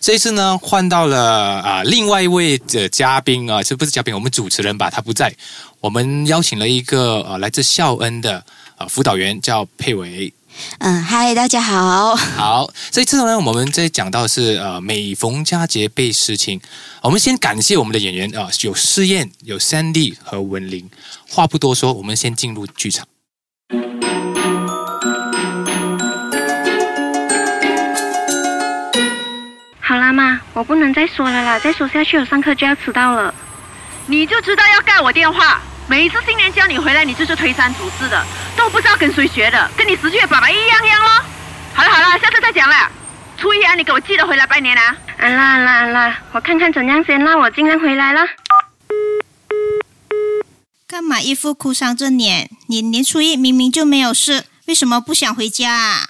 这一次呢，换到了啊，另外一位的嘉宾啊，这不是嘉宾，我们主持人吧，他不在。我们邀请了一个呃，来自孝恩的呃辅导员，叫佩维。嗯，嗨，大家好。好，这一次呢，我们在讲到是呃，每逢佳节倍思亲。我们先感谢我们的演员啊，有试验，有 Sandy 和文玲。话不多说，我们先进入剧场。好啦妈，我不能再说了啦，再说下去我上课就要迟到了。你就知道要盖我电话，每一次新年叫你回来，你就是推三阻四的，都不知道跟谁学的，跟你死去的爸爸一样样咯。好了好了，下次再讲了。初一啊，你给我记得回来拜年啊。安啦安啦安啦，我看看怎样先，那我尽量回来了。干嘛一副哭丧着脸？你年初一明明就没有事，为什么不想回家？啊？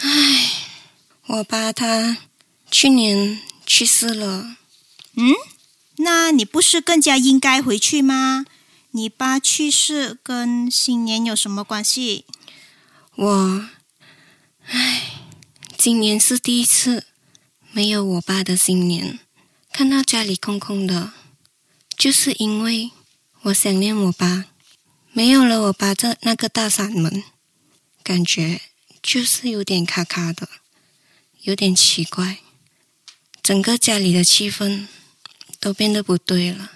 唉，我爸他。去年去世了，嗯，那你不是更加应该回去吗？你爸去世跟新年有什么关系？我，唉，今年是第一次没有我爸的新年，看到家里空空的，就是因为我想念我爸，没有了我爸这那个大嗓门，感觉就是有点卡卡的，有点奇怪。整个家里的气氛都变得不对了。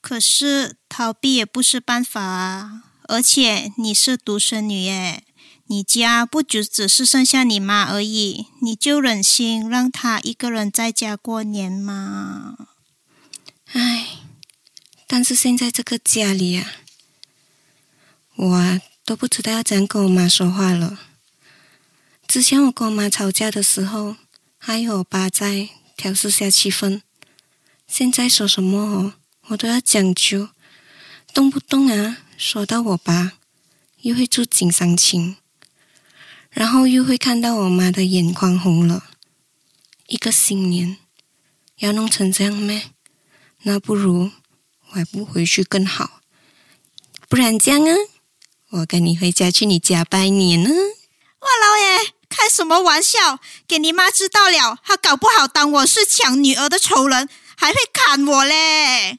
可是逃避也不是办法啊！而且你是独生女耶，你家不就只是剩下你妈而已，你就忍心让她一个人在家过年吗？唉，但是现在这个家里啊，我都不知道要怎样跟我妈说话了。之前我跟我妈吵架的时候。还有我爸在调试下气氛，现在说什么哦，我都要讲究，动不动啊说到我爸，又会触景伤情，然后又会看到我妈的眼眶红了。一个新年要弄成这样咩？那不如我还不回去更好，不然这样啊，我跟你回家去你家拜年呢。哇，老爷！开什么玩笑！给你妈知道了，她搞不好当我是抢女儿的仇人，还会砍我嘞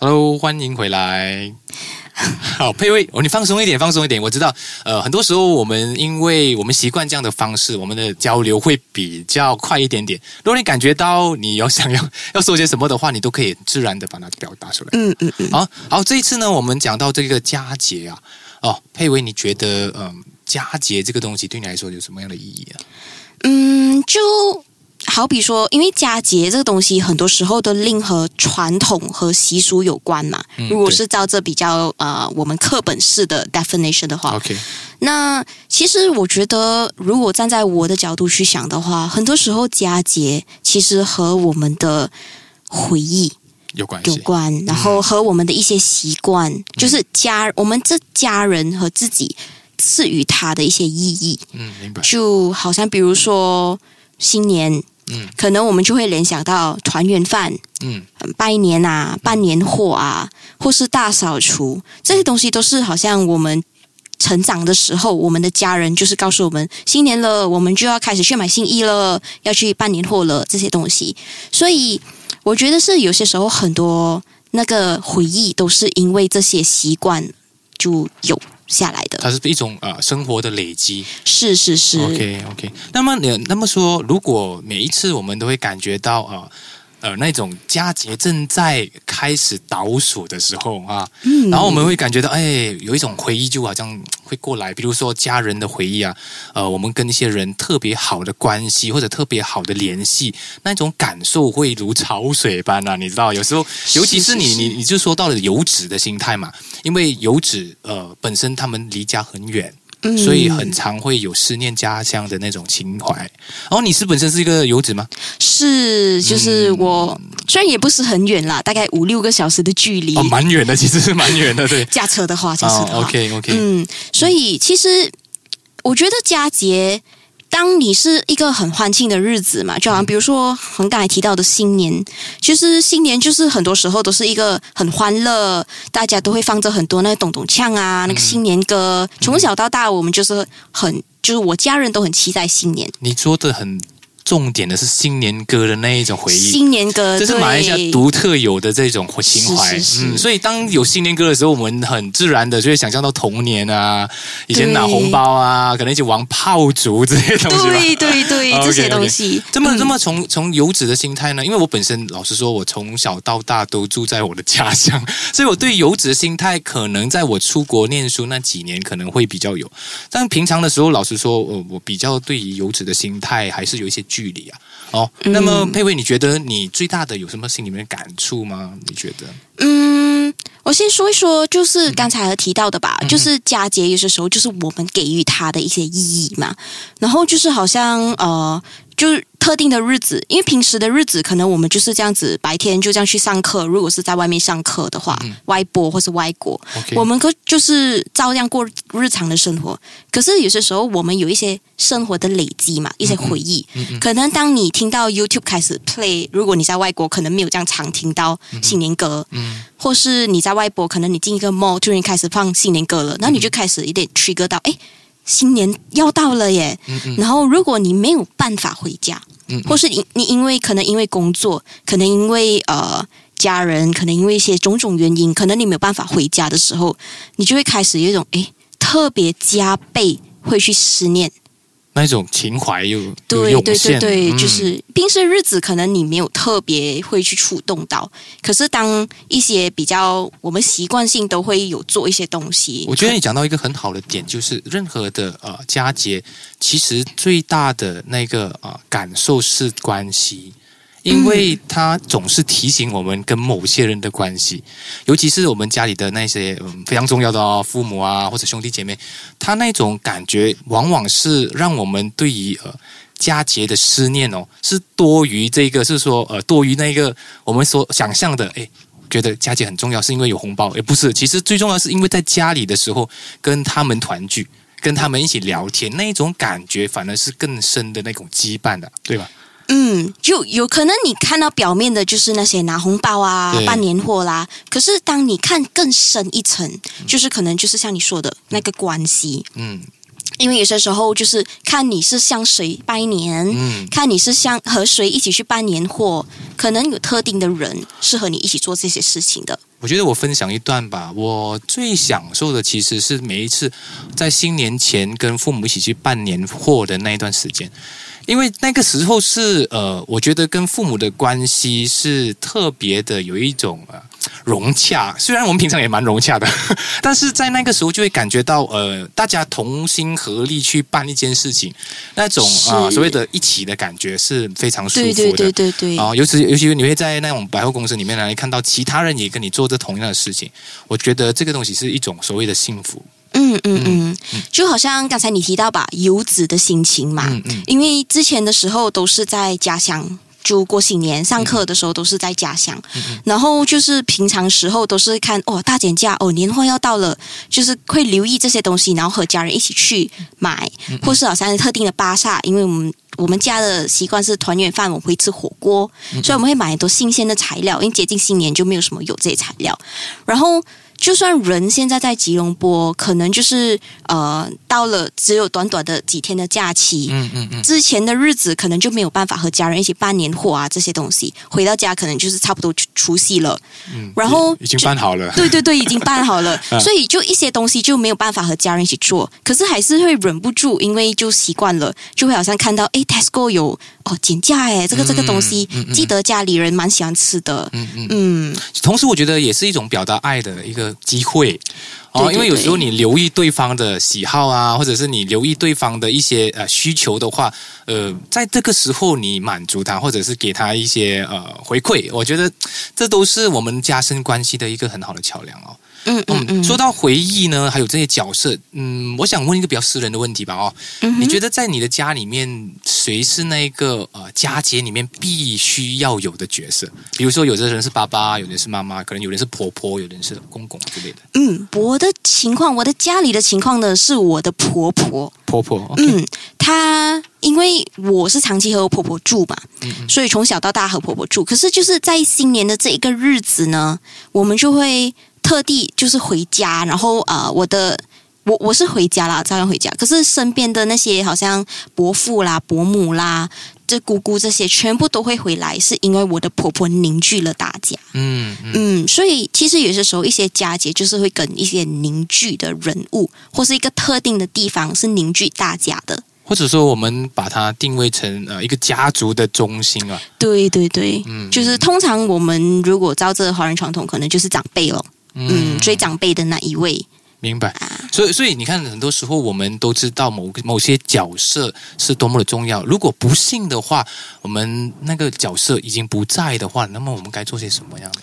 ！Hello，欢迎回来。好，佩薇，哦，你放松一点，放松一点。我知道，呃，很多时候我们因为我们习惯这样的方式，我们的交流会比较快一点点。如果你感觉到你有想要 要说些什么的话，你都可以自然的把它表达出来。嗯嗯嗯。好，好，这一次呢，我们讲到这个佳节啊，哦，佩薇，你觉得，嗯，佳节这个东西对你来说有什么样的意义啊？嗯，就。好比说，因为佳节这个东西，很多时候都令和传统和习俗有关嘛。如果是照这比较呃，我们课本式的 definition 的话，OK。那其实我觉得，如果站在我的角度去想的话，很多时候佳节其实和我们的回忆有关，有关，然后和我们的一些习惯，就是家我们这家人和自己赐予他的一些意义。嗯，明白。就好像比如说。新年，嗯，可能我们就会联想到团圆饭，嗯，拜年啊，办年货啊，或是大扫除，这些东西都是好像我们成长的时候，我们的家人就是告诉我们，新年了，我们就要开始去买新衣了，要去办年货了，这些东西。所以我觉得是有些时候很多那个回忆都是因为这些习惯就有。下来的，它是一种呃生活的累积，是是是，OK OK。那么你那么说，如果每一次我们都会感觉到啊。呃，那种佳节正在开始倒数的时候啊，嗯，然后我们会感觉到，哎，有一种回忆就好像会过来，比如说家人的回忆啊，呃，我们跟一些人特别好的关系或者特别好的联系，那种感受会如潮水般啊，你知道，有时候，尤其是你，你，你就说到了游子的心态嘛，因为游子呃本身他们离家很远。所以很常会有思念家乡的那种情怀。然后你是本身是一个游子吗？是，就是我虽然也不是很远啦，大概五六个小时的距离，哦，蛮远的，其实是蛮远的，对。驾车的话，驾车的话，OK OK，嗯，所以其实我觉得佳节。当你是一个很欢庆的日子嘛，就好像比如说我们刚才提到的新年，其实新年就是很多时候都是一个很欢乐，大家都会放着很多那个咚咚锵啊，那个新年歌，从小到大我们就是很，就是我家人都很期待新年。你说的很。重点的是新年歌的那一种回忆，新年歌这是马来西亚独特有的这种情怀。嗯，所以当有新年歌的时候，我们很自然的就会想象到童年啊，以前拿红包啊，可能一起玩炮竹这些东西。对对对，这些东西。这么这么从从游子的心态呢？因为我本身老实说，我从小到大都住在我的家乡，所以我对游子的心态，可能在我出国念书那几年可能会比较有。但平常的时候，老实说，我我比较对于游子的心态还是有一些。距离啊，哦，那么佩薇，你觉得你最大的有什么心里面的感触吗？你觉得？嗯，我先说一说，就是刚才提到的吧，就是佳节有些时候就是我们给予他的一些意义嘛，然后就是好像呃。就是特定的日子，因为平时的日子可能我们就是这样子，白天就这样去上课。如果是在外面上课的话，外播或是外国，我们可就是照样过日常的生活。可是有些时候，我们有一些生活的累积嘛，一些回忆。可能当你听到 YouTube 开始 play，如果你在外国，可能没有这样常听到新年歌，或是你在外国，可能你进一个 mall 突然开始放新年歌了，然后你就开始有点 trigger 到，哎。新年要到了耶，然后如果你没有办法回家，或是你你因为可能因为工作，可能因为呃家人，可能因为一些种种原因，可能你没有办法回家的时候，你就会开始有一种诶特别加倍会去思念。那种情怀又对对对对，就是平时日子可能你没有特别会去触动到，可是当一些比较我们习惯性都会有做一些东西。我觉得你讲到一个很好的点，就是任何的呃佳节，其实最大的那个啊感受是关系。因为他总是提醒我们跟某些人的关系，尤其是我们家里的那些嗯非常重要的哦父母啊或者兄弟姐妹，他那种感觉往往是让我们对于呃佳节的思念哦是多于这个是说呃多于那个我们所想象的哎觉得佳节很重要是因为有红包也不是，其实最重要是因为在家里的时候跟他们团聚，跟他们一起聊天那一种感觉反而是更深的那种羁绊的，对吧？嗯，就有可能你看到表面的就是那些拿红包啊、办年货啦，可是当你看更深一层，就是可能就是像你说的那个关系。嗯，因为有些时候就是看你是向谁拜年，嗯，看你是向和谁一起去办年货，可能有特定的人适合你一起做这些事情的。我觉得我分享一段吧，我最享受的其实是每一次在新年前跟父母一起去办年货的那一段时间。因为那个时候是呃，我觉得跟父母的关系是特别的，有一种呃融洽。虽然我们平常也蛮融洽的，但是在那个时候就会感觉到呃，大家同心合力去办一件事情，那种啊所谓的一起的感觉是非常舒服的。对对对对对。啊，尤其尤其你会在那种百货公司里面来看到其他人也跟你做着同样的事情，我觉得这个东西是一种所谓的幸福。嗯嗯嗯，就好像刚才你提到吧，游子的心情嘛，因为之前的时候都是在家乡，就过新年上课的时候都是在家乡，然后就是平常时候都是看哦大减价哦年货要到了，就是会留意这些东西，然后和家人一起去买，或是好像特定的巴萨，因为我们我们家的习惯是团圆饭，我们会吃火锅，所以我们会买很多新鲜的材料，因为接近新年就没有什么有这些材料，然后。就算人现在在吉隆坡，可能就是呃，到了只有短短的几天的假期，嗯嗯嗯，之前的日子可能就没有办法和家人一起办年货啊，这些东西回到家可能就是差不多除夕了，嗯，然后已经办好了，对对对，已经办好了，所以就一些东西就没有办法和家人一起做，可是还是会忍不住，因为就习惯了，就会好像看到哎，Tesco 有哦减价哎，这个这个东西，记得家里人蛮喜欢吃的，嗯嗯。嗯，同时我觉得也是一种表达爱的一个。机会哦，因为有时候你留意对方的喜好啊，或者是你留意对方的一些呃需求的话，呃，在这个时候你满足他，或者是给他一些呃回馈，我觉得这都是我们加深关系的一个很好的桥梁哦。嗯嗯嗯。说到回忆呢，还有这些角色，嗯，我想问一个比较私人的问题吧，哦，你觉得在你的家里面，谁是那个呃佳节里面必须要有的角色？比如说，有的人是爸爸，有的是妈妈，可能有人是婆婆，有人是公公之类的。嗯，我的情况，我的家里的情况呢，是我的婆婆。婆婆，嗯，她因为我是长期和我婆婆住嘛，所以从小到大和婆婆住。可是就是在新年的这一个日子呢，我们就会特地就是回家，然后呃，我的我我是回家啦，照样回家。可是身边的那些好像伯父啦、伯母啦。这姑姑这些全部都会回来，是因为我的婆婆凝聚了大家。嗯嗯，所以其实有些时候一些佳节就是会跟一些凝聚的人物，或是一个特定的地方是凝聚大家的。或者说，我们把它定位成呃一个家族的中心啊。对对对，嗯，就是通常我们如果照这华人传统，可能就是长辈了。嗯，追长辈的那一位。明白，所以所以你看，很多时候我们都知道某个某些角色是多么的重要。如果不幸的话，我们那个角色已经不在的话，那么我们该做些什么样的？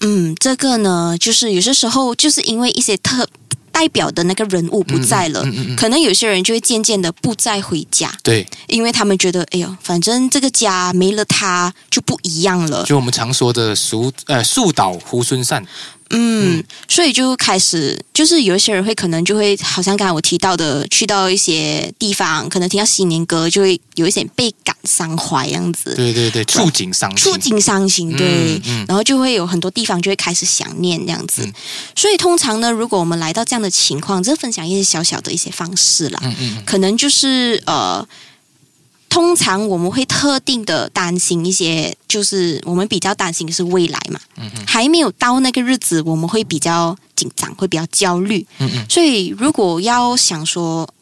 嗯，这个呢，就是有些时候就是因为一些特代表的那个人物不在了，可能有些人就会渐渐的不再回家。对，因为他们觉得，哎呦，反正这个家没了他就不一样了。就我们常说的“树呃树倒猢狲散”。嗯，所以就开始，就是有一些人会可能就会，好像刚才我提到的，去到一些地方，可能听到新年歌，就会有一些倍感伤怀样子。对对对，触景伤心，触景伤心。对，然后就会有很多地方就会开始想念这样子。所以通常呢，如果我们来到这样的情况，这分享一些小小的一些方式啦。嗯嗯，可能就是呃。通常我们会特定的担心一些，就是我们比较担心是未来嘛，还没有到那个日子，我们会比较紧张，会比较焦虑。嗯嗯，所以如果要想说，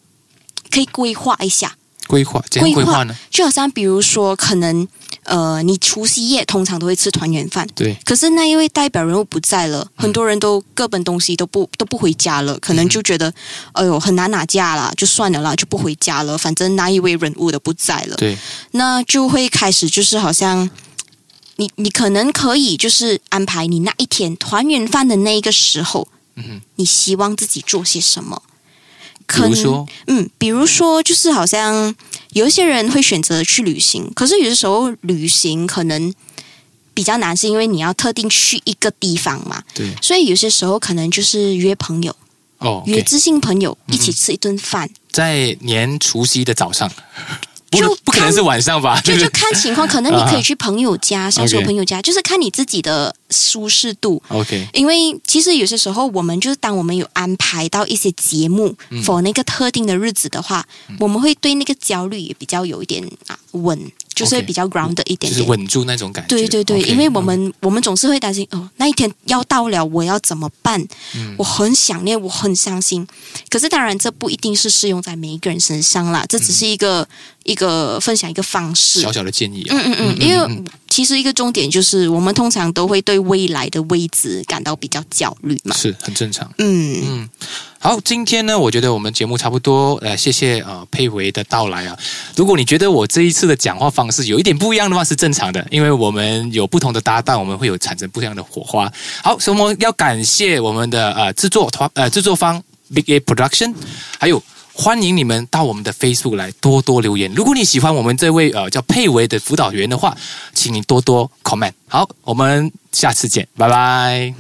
可以规划一下。规划，规划呢？就好像比如说，可能呃，你除夕夜通常都会吃团圆饭，对。可是那一位代表人物不在了，很多人都各奔东西，都不都不回家了，可能就觉得，哎呦，很难拿假了，就算了啦，就不回家了。反正那一位人物的不在了，对。那就会开始就是好像，你你可能可以就是安排你那一天团圆饭的那一个时候，嗯哼，你希望自己做些什么？比如说，嗯，比如说，就是好像有一些人会选择去旅行，可是有的时候旅行可能比较难，是因为你要特定去一个地方嘛。对，所以有些时候可能就是约朋友，哦，约知心朋友一起吃一顿饭，在年除夕的早上。就不可能是晚上吧？就就 看情况，可能你可以去朋友家，小时候朋友家，就是看你自己的舒适度。OK，因为其实有些时候，我们就是当我们有安排到一些节目，for 那个特定的日子的话，我们会对那个焦虑也比较有一点啊稳。就是比较 ground 一点，就是稳住那种感觉。对对对，因为我们我们总是会担心哦，那一天要到了，我要怎么办？我很想念，我很伤心。可是当然，这不一定是适用在每一个人身上啦，这只是一个一个分享一个方式，小小的建议。嗯嗯嗯，因为其实一个重点就是，我们通常都会对未来的位置感到比较焦虑嘛，是很正常。嗯嗯。好，今天呢，我觉得我们节目差不多，呃，谢谢啊佩维的到来啊。如果你觉得我这一次的讲话方式有一点不一样的话，是正常的，因为我们有不同的搭档，我们会有产生不一样的火花。好，所以我们要感谢我们的呃制作团呃制作方 Big A Production，还有欢迎你们到我们的 Facebook 来多多留言。如果你喜欢我们这位呃叫佩维的辅导员的话，请你多多 comment。好，我们下次见，拜拜。